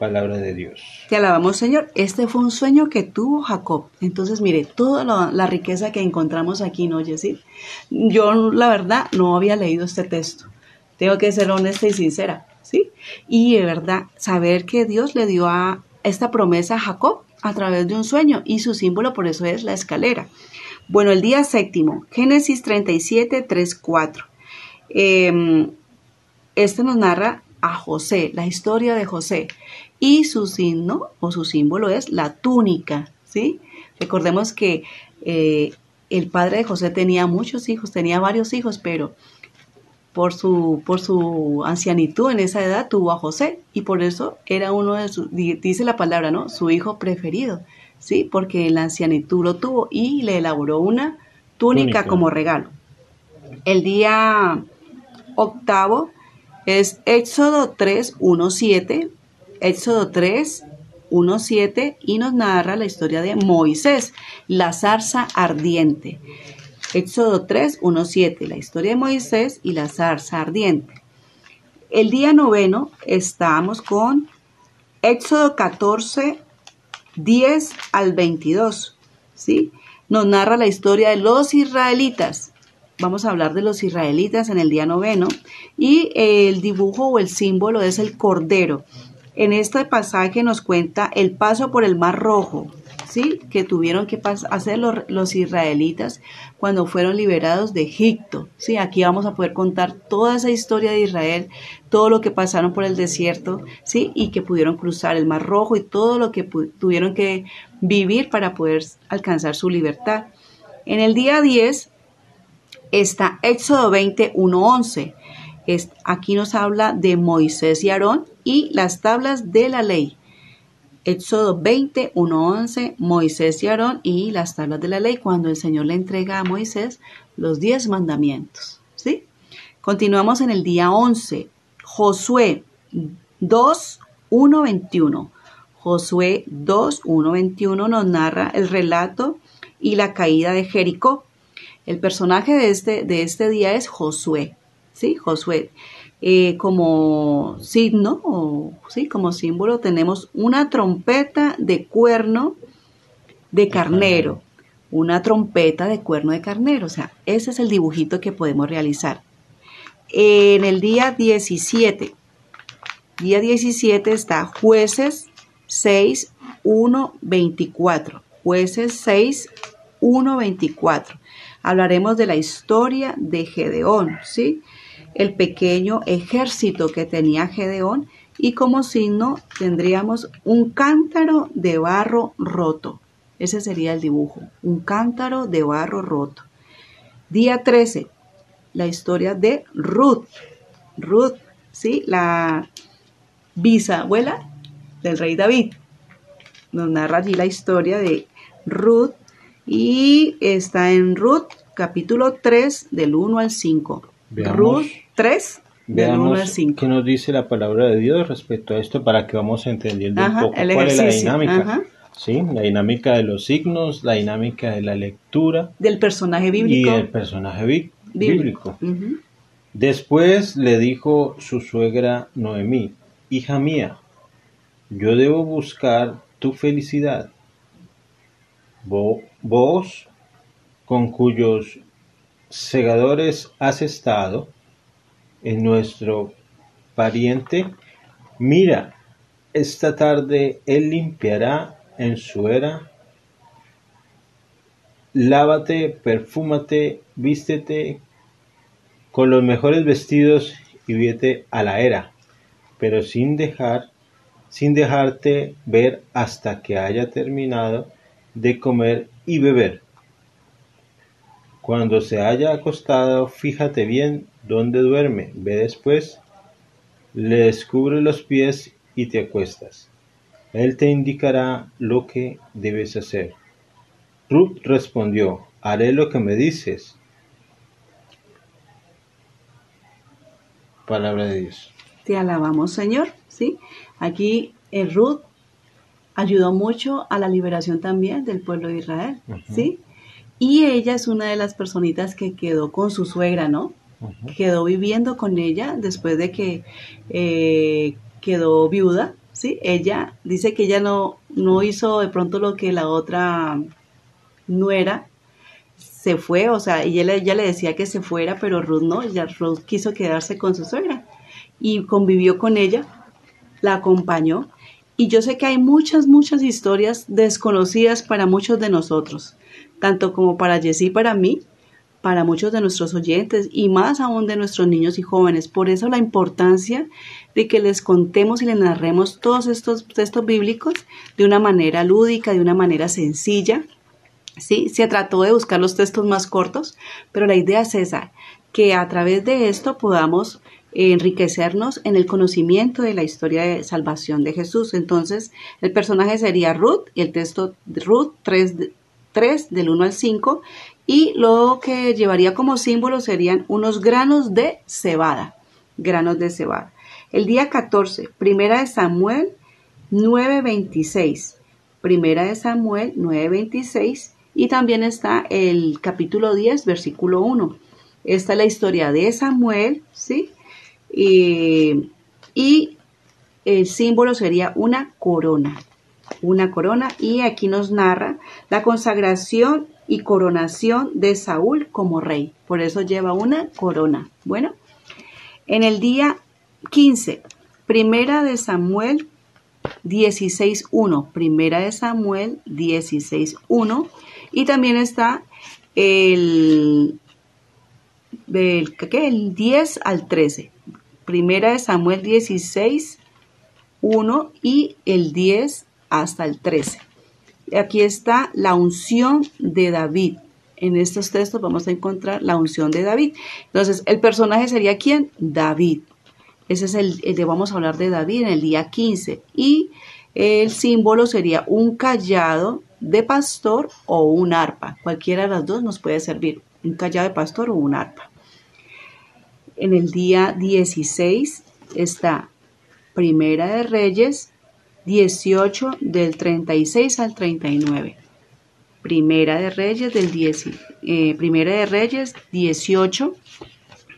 Palabra de Dios. Te alabamos, Señor. Este fue un sueño que tuvo Jacob. Entonces, mire, toda la, riqueza que encontramos aquí, ¿no, Jessy? Yo, la verdad, no había leído este texto. Tengo que ser honesta y sincera, ¿sí? Y de verdad, saber que Dios le dio a esta promesa a Jacob a través de un sueño y su símbolo por eso es la escalera. Bueno, el día séptimo, Génesis 37, 3, 4. este nos narra a José, la historia de José. Y su signo o su símbolo es la túnica, ¿sí? Recordemos que eh, el padre de José tenía muchos hijos, tenía varios hijos, pero por su, por su ancianitud en esa edad tuvo a José y por eso era uno de sus, dice la palabra, ¿no? Su hijo preferido, ¿sí? Porque en la ancianitud lo tuvo y le elaboró una túnica. como regalo. El día octavo es Éxodo 3, 1, 7, Éxodo 3, 1, 7 y nos narra la historia de Moisés, la zarza ardiente. Éxodo 3, 1, 7, la historia de Moisés y la zarza ardiente. El día noveno estamos con Éxodo 14, 10 al 22, ¿sí? Nos narra la historia de los israelitas. Vamos a hablar de los israelitas en el día noveno y el dibujo o el símbolo es el cordero. En este pasaje nos cuenta el paso por el Mar Rojo, ¿sí? que tuvieron que hacer los, israelitas cuando fueron liberados de Egipto. ¿sí? Aquí vamos a poder contar toda esa historia de Israel, todo lo que pasaron por el desierto ¿sí? y que pudieron cruzar el Mar Rojo y todo lo que tuvieron que vivir para poder alcanzar su libertad. En el día 10 está Éxodo 20, 11. aquí nos habla de Moisés y Aarón y las tablas de la ley. Éxodo 20, 11, Moisés y Aarón y las tablas de la ley, cuando el Señor le entrega a Moisés los diez mandamientos. ¿sí? Continuamos en el día 11, Josué 2, 1, 21. Josué 2, 1, 21 nos narra el relato y la caída de Jericó. El personaje de este, de este día es Josué, ¿sí? Josué. Eh, como signo, o, ¿sí? como símbolo, tenemos una trompeta de cuerno de carnero. Una trompeta de cuerno de carnero. O sea, ese es el dibujito que podemos realizar. En el día 17, día 17 está jueces 6, 1, 24. Jueces 6, 1, 24 hablaremos de la historia de Gedeón, ¿sí? El pequeño ejército que tenía Gedeón y como signo tendríamos un cántaro de barro roto. Ese sería el dibujo, un cántaro de barro roto. Día 13, la historia de Ruth. Ruth, ¿sí? La bisabuela del rey David. Nos narra allí la historia de Ruth y está en Ruth capítulo 3 del 1 al 5. Ruth 3 del 1 al 5. ¿Qué nos dice la palabra de Dios respecto a esto para que vamos entendiendo un poco cuál es la dinámica? Sí, la dinámica de los signos, la dinámica de la lectura. Del personaje bíblico. Y del personaje bíblico. Después le dijo su suegra Noemí, hija mía, yo debo buscar tu felicidad vos, con cuyos segadores has estado, en nuestro pariente Mira, esta tarde él limpiará en su era. Lávate, perfúmate, vístete con los mejores vestidos y vete a la era, pero sin dejar, sin dejarte ver hasta que haya terminado de comer y beber. Cuando se haya acostado, fíjate bien dónde duerme, ve después, le descubre los pies y te acuestas. Él te indicará lo que debes hacer. Ruth respondió, haré lo que me dices. Palabra de Dios. Te alabamos, Señor. ¿sí? Aquí en eh, Ruth ayudó mucho a la liberación también del pueblo de Israel. ¿sí? Y ella es una de las personitas que quedó con su suegra, ¿no? Quedó viviendo con ella después de que eh, quedó viuda, ¿sí? Ella dice que ella no, no hizo de pronto lo que la otra nuera se fue, o sea, ella, ella le decía que se fuera, pero Ruth no, ella, Ruth quiso quedarse con su suegra y convivió con ella, la acompañó. Y yo sé que hay muchas, muchas historias desconocidas para muchos de nosotros, tanto como para Jessie y para mí, para muchos de nuestros oyentes y más aún de nuestros niños y jóvenes. Por eso la importancia de que les contemos y les narremos todos estos textos bíblicos de una manera lúdica, de una manera sencilla. Sí, se trató de buscar los textos más cortos, pero la idea es esa, que a través de esto podamos enriquecernos en el conocimiento de la historia de salvación de Jesús. Entonces, el personaje sería Ruth y el texto Ruth 3, 3 del 1 al 5 y lo que llevaría como símbolo serían unos granos de cebada, granos de cebada. El día 14, primera de Samuel 9:26, primera de Samuel 9:26 y también está el capítulo 10, versículo 1. Esta es la historia de Samuel, ¿sí? Y, y el símbolo sería una corona, una corona y aquí nos narra la consagración y coronación de Saúl como rey. Por eso lleva una corona. Bueno, en el día 15, primera de Samuel 16.1, primera de Samuel 16.1 y también está el, el, el 10 al 13, primera de Samuel 16.1 y el 10 hasta el 13 aquí está la unción de David. En estos textos vamos a encontrar la unción de David. Entonces, el personaje sería quién? David. Ese es el, el de vamos a hablar de David en el día 15. Y el símbolo sería un callado de pastor o un arpa. Cualquiera de las dos nos puede servir. Un callado de pastor o un arpa. En el día 16 está Primera de Reyes 18 del 36 al 39. Primera de Reyes del 10, eh, Primera de Reyes 18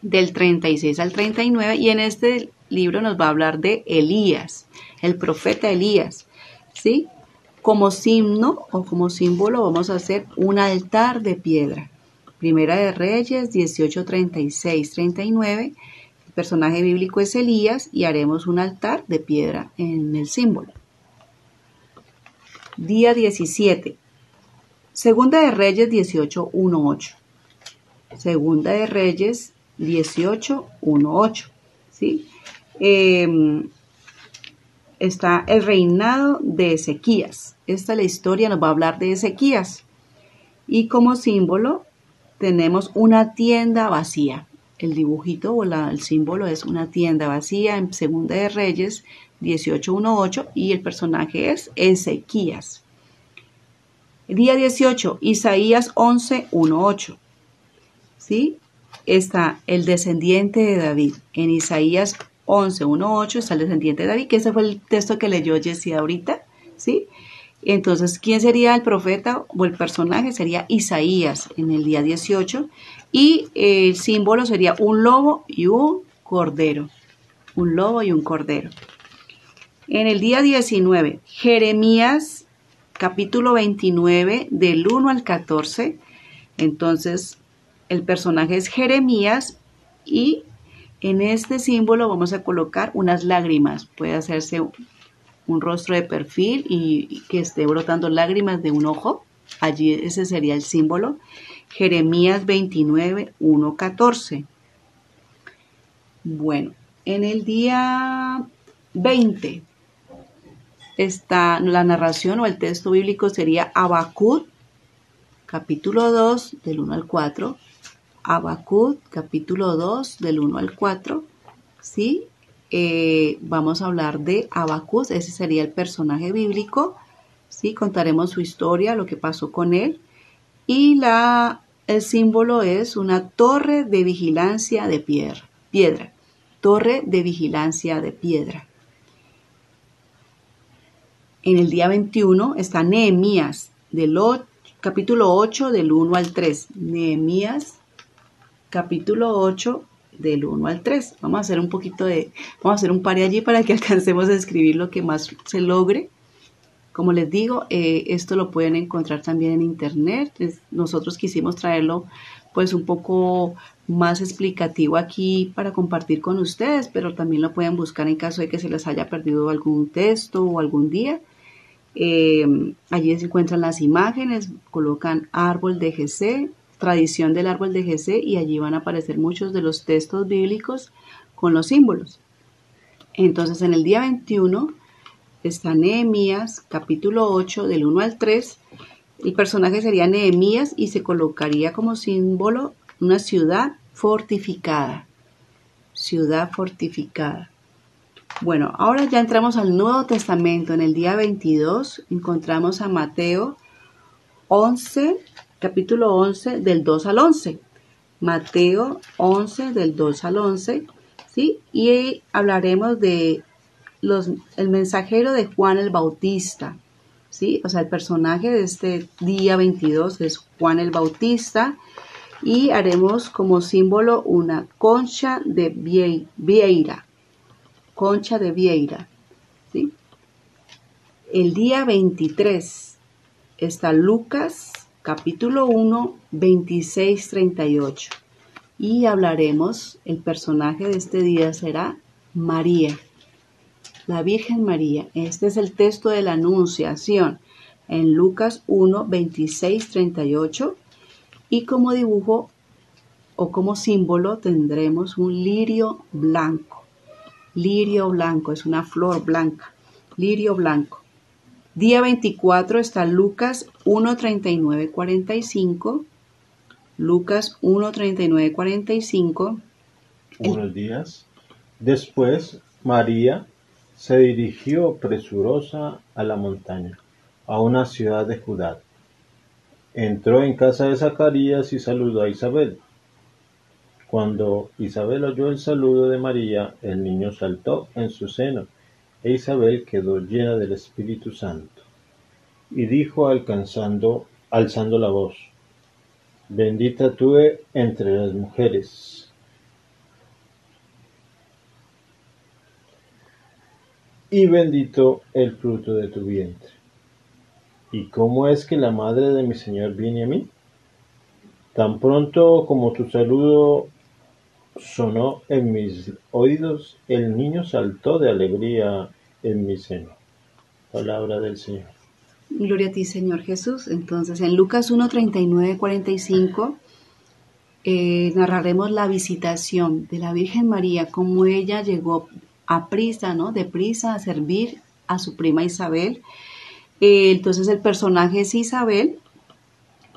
del 36 al 39 y en este libro nos va a hablar de Elías, el profeta Elías, ¿sí? Como signo o como símbolo vamos a hacer un altar de piedra. Primera de Reyes 18, 36, 39. El personaje bíblico es Elías y haremos un altar de piedra en el símbolo. Día 17. Segunda de Reyes 18, 1, 8. Segunda de Reyes 18, 1, 8. ¿sí? Em, está el reinado de Ezequías. Esta la historia nos va a hablar de Ezequías. Y como símbolo tenemos una tienda vacía. El dibujito o el símbolo es una tienda vacía en Segunda de Reyes 18.1.8 y el personaje es Ezequías. Día 18, Isaías 11.1.8. ¿Sí? Está el descendiente de David. En Isaías 11.1.8 está el descendiente de David, que ese fue el texto que leyó Jessie ahorita. ¿Sí? Entonces, ¿quién sería el profeta o el personaje? Sería Isaías en el día 18 y el símbolo sería un lobo y un cordero. Un lobo y un cordero. En el día 19, Jeremías capítulo 29 del 1 al 14. Entonces, el personaje es Jeremías y En este símbolo vamos a colocar unas lágrimas. Puede hacerse un rostro de perfil y que esté brotando lágrimas de un ojo. Allí ese sería el símbolo. Jeremías 29, 1, 14. Bueno, en el día 20 está la narración o el texto bíblico sería Abacud, capítulo 2, del 1 al 4. Abacud, capítulo 2, del 1 al 4. ¿Sí? Eh, vamos a hablar de Abacud, ese sería el personaje bíblico. ¿sí? Contaremos su historia, lo que pasó con él. Y la, el símbolo es una torre de vigilancia de piedra. piedra. Torre de vigilancia de piedra. En el día 21 está Nehemías, del capítulo 8, del 1 al 3. Nehemías, capítulo 8, del 1 al 3. Vamos a hacer un poquito de, vamos a hacer un par allí para que alcancemos a escribir lo que más se logre. Como les digo, eh, esto lo pueden encontrar también en internet. nosotros quisimos traerlo pues un poco más explicativo aquí para compartir con ustedes, pero también lo pueden buscar en caso de que se les haya perdido algún texto o algún día. Eh, allí se encuentran las imágenes, colocan árbol de GC, tradición del árbol de GC y allí van a aparecer muchos de los textos bíblicos con los símbolos. Entonces en el día 21 está Nehemías, capítulo 8, del 1 al 3. El personaje sería Nehemías y se colocaría como símbolo una ciudad fortificada. Ciudad fortificada. Bueno, ahora ya entramos al Nuevo Testamento. En el día 22 encontramos a Mateo 11, capítulo 11, del 2 al 11. Mateo 11, del 2 al 11. ¿sí? Y hablaremos de el mensajero de Juan el Bautista, ¿sí? O sea, el personaje de este día 22 es Juan el Bautista y haremos como símbolo una concha de vieira, concha de vieira, ¿sí? El día 23 está Lucas capítulo 1, 26, 38 y hablaremos, el personaje de este día será María la Virgen María. Este es el texto de la Anunciación en Lucas 1, 26, 38. Y como dibujo o como símbolo tendremos un lirio blanco. Lirio blanco, es una flor blanca. Lirio blanco. Día 24 está Lucas 1, 39, 45. Lucas 1, 39, 45. Unos días después, María se dirigió presurosa a la montaña, a una ciudad de Judá. Entró en casa de Zacarías y saludó a Isabel. Cuando Isabel oyó el saludo de María, el niño saltó en su seno, e Isabel quedó llena del Espíritu Santo. Y dijo alzando la voz, Bendita tú entre las mujeres y bendito el fruto de tu vientre. ¿Y cómo es que la madre de mi Señor viene a mí? Tan pronto como tu saludo sonó en mis oídos, el niño saltó de alegría en mi seno. Palabra del Señor. Gloria a ti, Señor Jesús. Entonces, en Lucas 1, 39, 45, narraremos la visitación de la Virgen María, cómo ella llegó a prisa, ¿no? Deprisa a servir a su prima Isabel. Eh, entonces el personaje es Isabel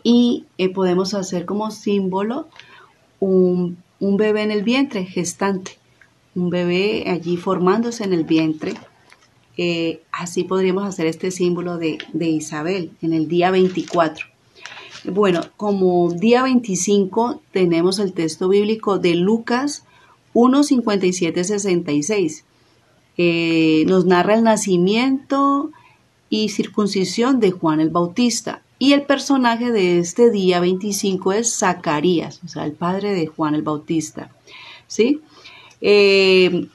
y eh, podemos hacer como símbolo un, bebé en el vientre, gestante, un bebé allí formándose en el vientre. Eh, así podríamos hacer este símbolo de, de Isabel en el día 24. Bueno, como día 25 tenemos el texto bíblico de Lucas 1.57.66. Eh, nos narra el nacimiento y circuncisión de Juan el Bautista. Y el personaje de este día 25 es Zacarías, o sea, el padre de Juan el Bautista. ¿Sí? Eh,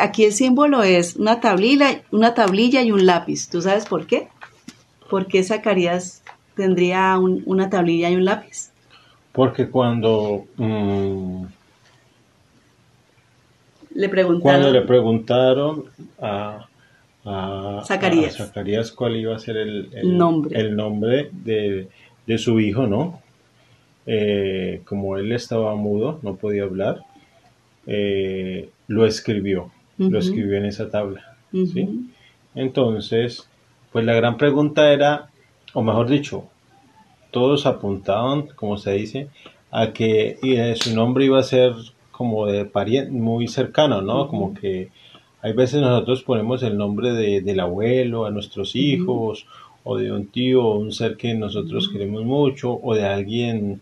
aquí el símbolo es una tablilla, una tablilla y un lápiz. ¿Tú sabes por qué? ¿Por qué Zacarías tendría una tablilla y un lápiz? Porque cuando mm, le preguntaron. Cuando le preguntaron a, a, Zacarías. a Zacarías cuál iba a ser el, el- Nombre. el nombre de, de su hijo, ¿no? Eh, como él estaba mudo, no podía hablar, eh, lo escribió, lo escribió en esa tabla. ¿sí? Entonces, pues la gran pregunta era, o mejor dicho, todos apuntaban, como se dice, a que eh, su nombre iba a ser como de pariente, muy cercano, ¿no? Como que hay veces nosotros ponemos el nombre de, del abuelo a nuestros hijos, o de un tío, o un ser que nosotros queremos mucho, o de alguien,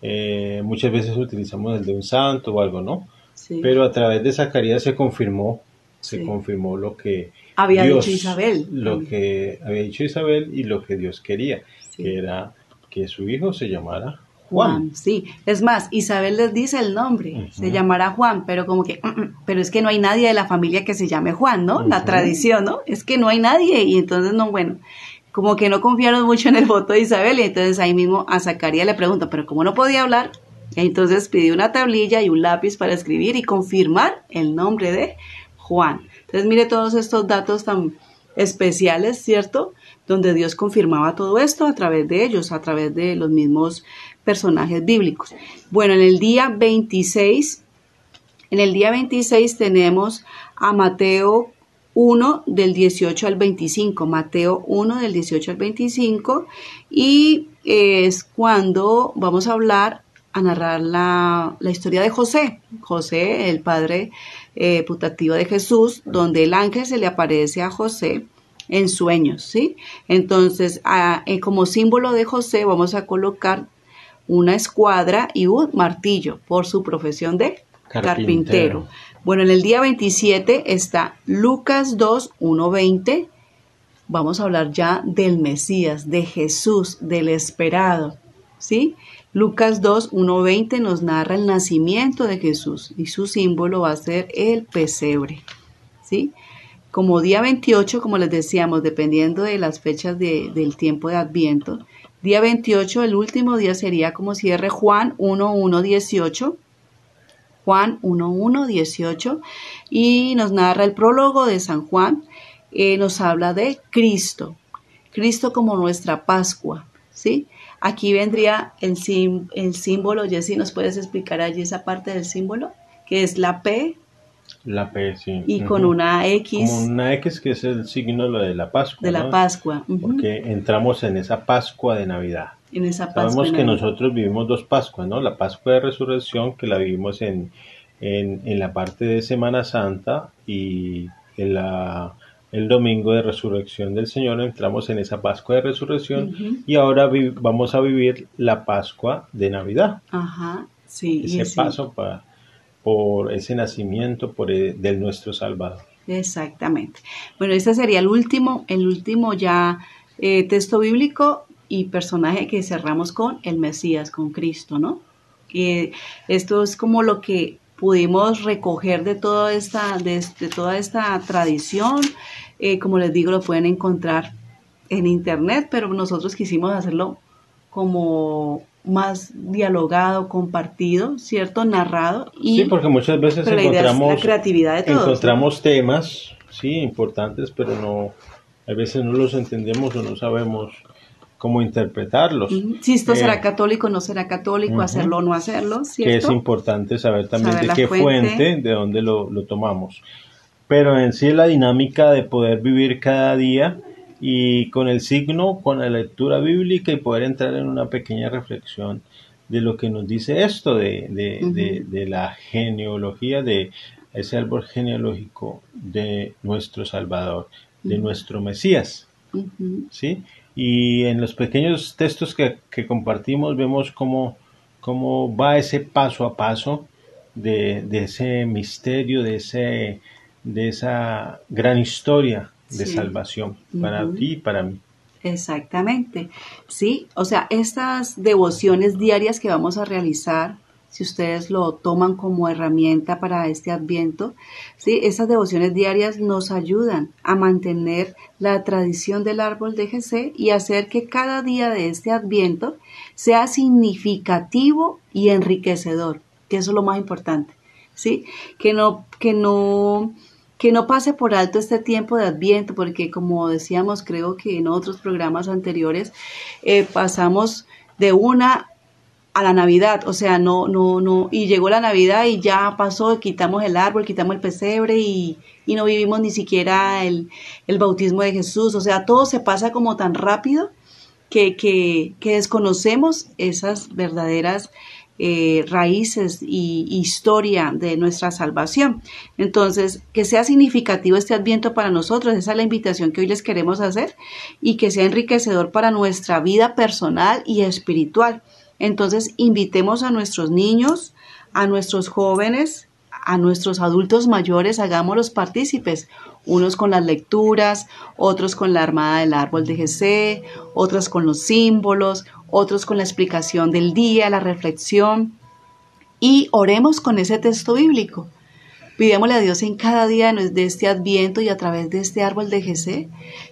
eh, muchas veces utilizamos el de un santo o algo, ¿no? Sí. Pero a través de Zacarías se confirmó, se Sí. confirmó lo que Había Dios, dicho Isabel. lo que había dicho Isabel y lo que Dios quería, Sí. que era que su hijo se llamara Juan. Juan, sí. Es más, Isabel les dice el nombre, se llamará Juan, pero como que, "Mm, mm", pero es que no hay nadie de la familia que se llame Juan, ¿no? La tradición, ¿no? Es que no hay nadie y entonces no, bueno, como que no confiaron mucho en el voto de Isabel y entonces ahí mismo a Zacarías le preguntan, pero como no podía hablar, entonces pidió una tablilla y un lápiz para escribir y confirmar el nombre de Juan. Entonces mire todos estos datos tan especiales, ¿cierto? Donde Dios confirmaba todo esto a través de ellos, a través de los mismos personajes bíblicos. Bueno, en el día 26, en el día 26 tenemos a Mateo 1 del 18 al 25, Mateo 1 del 18 al 25 y es cuando vamos a hablar, a narrar la, la historia de José, José, el padre eh, putativo de Jesús, donde el ángel se le aparece a José en sueños, ¿sí? Entonces, a- eh, como símbolo de José vamos a colocar una escuadra y un martillo por su profesión de Carpintero. carpintero. Bueno, en el día 27 está Lucas 2, 1, 20. Vamos a hablar ya del Mesías, de Jesús, del esperado, ¿sí? Lucas 2, 1, 20 nos narra el nacimiento de Jesús y su símbolo va a ser el pesebre, ¿sí? Como día 28, como les decíamos, dependiendo de las fechas de- del tiempo de Adviento, día 28, el último día sería como cierre Juan 1, 1, 18. Juan 1.1, 18, y nos narra el prólogo de San Juan, eh, nos habla de Cristo, Cristo como nuestra Pascua, ¿sí? Aquí vendría el, sim- el símbolo, Jessy, ¿nos puedes explicar allí esa parte del símbolo? Que es la P La P, sí. y con una X Como una X que es el signo de la Pascua. de la ¿no? Pascua. Porque entramos en esa Pascua de Navidad. en esa Pascua. Sabemos que nosotros vivimos dos Pascuas, ¿no? La Pascua de Resurrección, que la vivimos en, en, en la parte de Semana Santa, y en la, el domingo de Resurrección del Señor entramos en esa Pascua de Resurrección, y ahora vamos a vivir la Pascua de Navidad, Ajá, sí. ese sí. paso pa- por ese nacimiento por el- del nuestro Salvador. Exactamente. Bueno, este sería el último, el último ya eh, texto bíblico y personaje que cerramos con el Mesías, con Cristo, ¿no? Eh, esto es como lo que pudimos recoger de toda esta, de, de toda esta tradición. Eh, como les digo, lo pueden encontrar en internet, pero nosotros quisimos hacerlo como más dialogado, compartido, ¿cierto? Narrado. Y, sí, porque muchas veces pero la encontramos, creatividad de encontramos temas, sí, importantes, pero no, a veces no los entendemos o no sabemos cómo interpretarlos. Si esto Eh, será católico o no será católico, hacerlo o no hacerlo, que es importante saber también Saber de qué fuente. fuente, de dónde lo, lo tomamos. Pero en sí la dinámica de poder vivir cada día y con el signo, con la lectura bíblica y poder entrar en una pequeña reflexión de lo que nos dice esto, de, de, de- de la genealogía, de ese árbol genealógico de nuestro Salvador, de nuestro Mesías. ¿sí? Y en los pequeños textos que, que compartimos vemos cómo, cómo va ese paso a paso de, de ese misterio, de, ese, de esa gran historia de Sí. salvación para ti y para mí. Exactamente. Sí, o sea, estas devociones diarias que vamos a realizar, si ustedes lo toman como herramienta para este adviento, sí, esas devociones diarias nos ayudan a mantener la tradición del árbol de Jesé y hacer que cada día de este adviento sea significativo y enriquecedor, que eso es lo más importante. ¿sí? Que no, que no, que no pase por alto este tiempo de Adviento, porque como decíamos, creo que en otros programas anteriores, eh, pasamos de una a la Navidad, o sea, no, no, no, y llegó la Navidad y ya pasó, quitamos el árbol, quitamos el pesebre y, y no vivimos ni siquiera el, el, bautismo de Jesús, o sea, todo se pasa como tan rápido que, que, que desconocemos esas verdaderas eh, raíces y historia de nuestra salvación. Entonces, que sea significativo este adviento para nosotros, esa es la invitación que hoy les queremos hacer y que sea enriquecedor para nuestra vida personal y espiritual. Entonces, invitemos a nuestros niños, a nuestros jóvenes, a nuestros adultos mayores, hagámoslos partícipes, unos con las lecturas, otros con la armada del árbol de GC, otros con los símbolos, otros con la explicación del día, la reflexión, y oremos con ese texto bíblico. Pidémosle a Dios en cada día de este adviento y a través de este árbol de GC,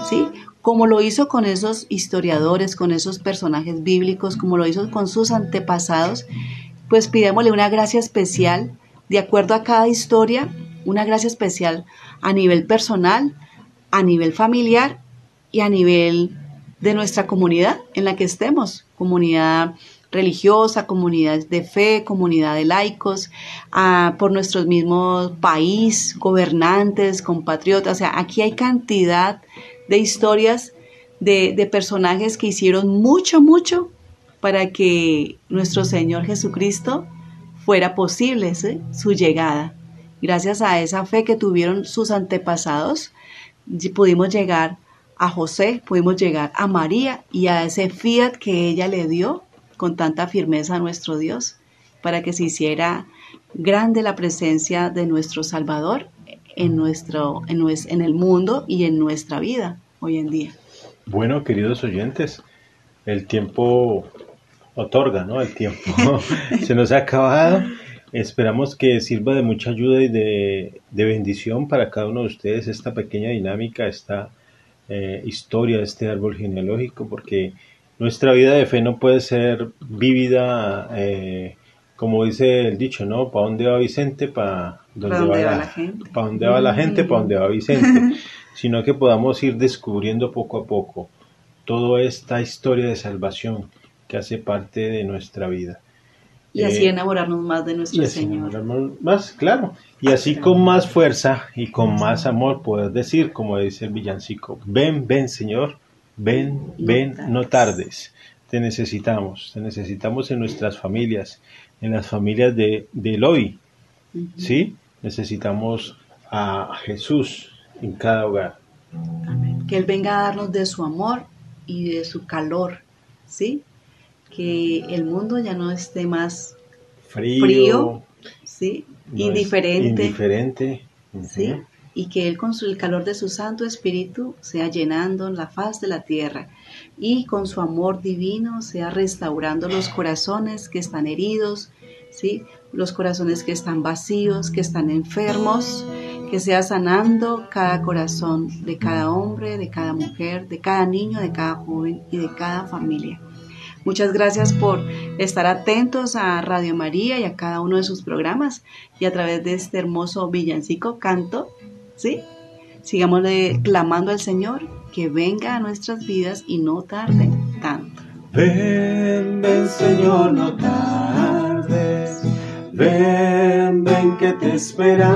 ¿sí? Como lo hizo con esos historiadores, con esos personajes bíblicos, como lo hizo con sus antepasados, pues pidémosle una gracia especial, de acuerdo a cada historia, una gracia especial a nivel personal, a nivel familiar y a nivel de nuestra comunidad en la que estemos, comunidad religiosa, comunidad de fe, comunidad de laicos, por nuestros mismos país, gobernantes, compatriotas. O sea, aquí hay cantidad de historias de, personajes que hicieron mucho, mucho para que nuestro Señor Jesucristo fuera posible su llegada. Gracias a esa fe que tuvieron sus antepasados, pudimos llegar a José, pudimos llegar a María y a ese fiat que ella le dio con tanta firmeza a nuestro Dios para que se hiciera grande la presencia de nuestro Salvador en, nuestro, en, en el mundo y en nuestra vida hoy en día. Bueno, queridos oyentes, el tiempo otorga, ¿no? El tiempo se nos ha acabado. Esperamos que sirva de mucha ayuda y de, de, bendición para cada uno de ustedes esta pequeña dinámica, esta eh, historia, este árbol genealógico, porque nuestra vida de fe no puede ser vívida, eh, como dice el dicho, ¿no? ¿Para dónde va Vicente? ¿Para dónde, va, la, gente? ¿Para dónde va la gente? ¿Para dónde va Vicente? Sino que podamos ir descubriendo poco a poco toda esta historia de salvación que hace parte de nuestra vida. Y así eh, enamorarnos más de nuestro Señor. Más, claro. Y así con más fuerza y con más amor poder decir, como dice el villancico, ven, ven Señor, ven, ven, no tardes. Te necesitamos, te necesitamos en nuestras familias, en las familias de, del hoy. ¿Sí? Necesitamos a Jesús en cada hogar. Que Él venga a darnos de su amor y de su calor, ¿sí? que el mundo ya no esté más frío, ¿sí? indiferente, indiferente. ¿sí? y que Él con su, el calor de su Santo Espíritu sea llenando la faz de la tierra y con su amor divino sea restaurando los corazones que están heridos, ¿sí? los corazones que están vacíos, que están enfermos, que sea sanando cada corazón de cada hombre, de cada mujer, de cada niño, de cada joven y de cada familia. Muchas gracias por estar atentos a Radio María y a cada uno de sus programas y a través de este hermoso villancico canto, ¿sí? Sigamos clamando al Señor que venga a nuestras vidas y no tarde tanto. Ven, ven Señor, no tardes. Ven, ven que te esperamos.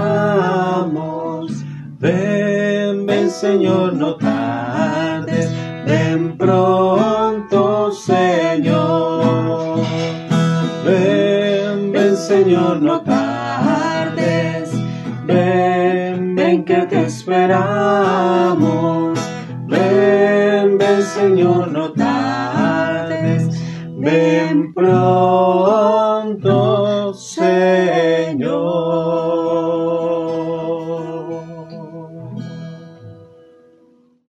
Ven, ven Señor, no tardes. Ven pronto, Señor. Ven, ven, Señor, no tardes. Ven, ven que te esperamos. Ven, ven, Señor, no tardes. Ven pronto, Señor.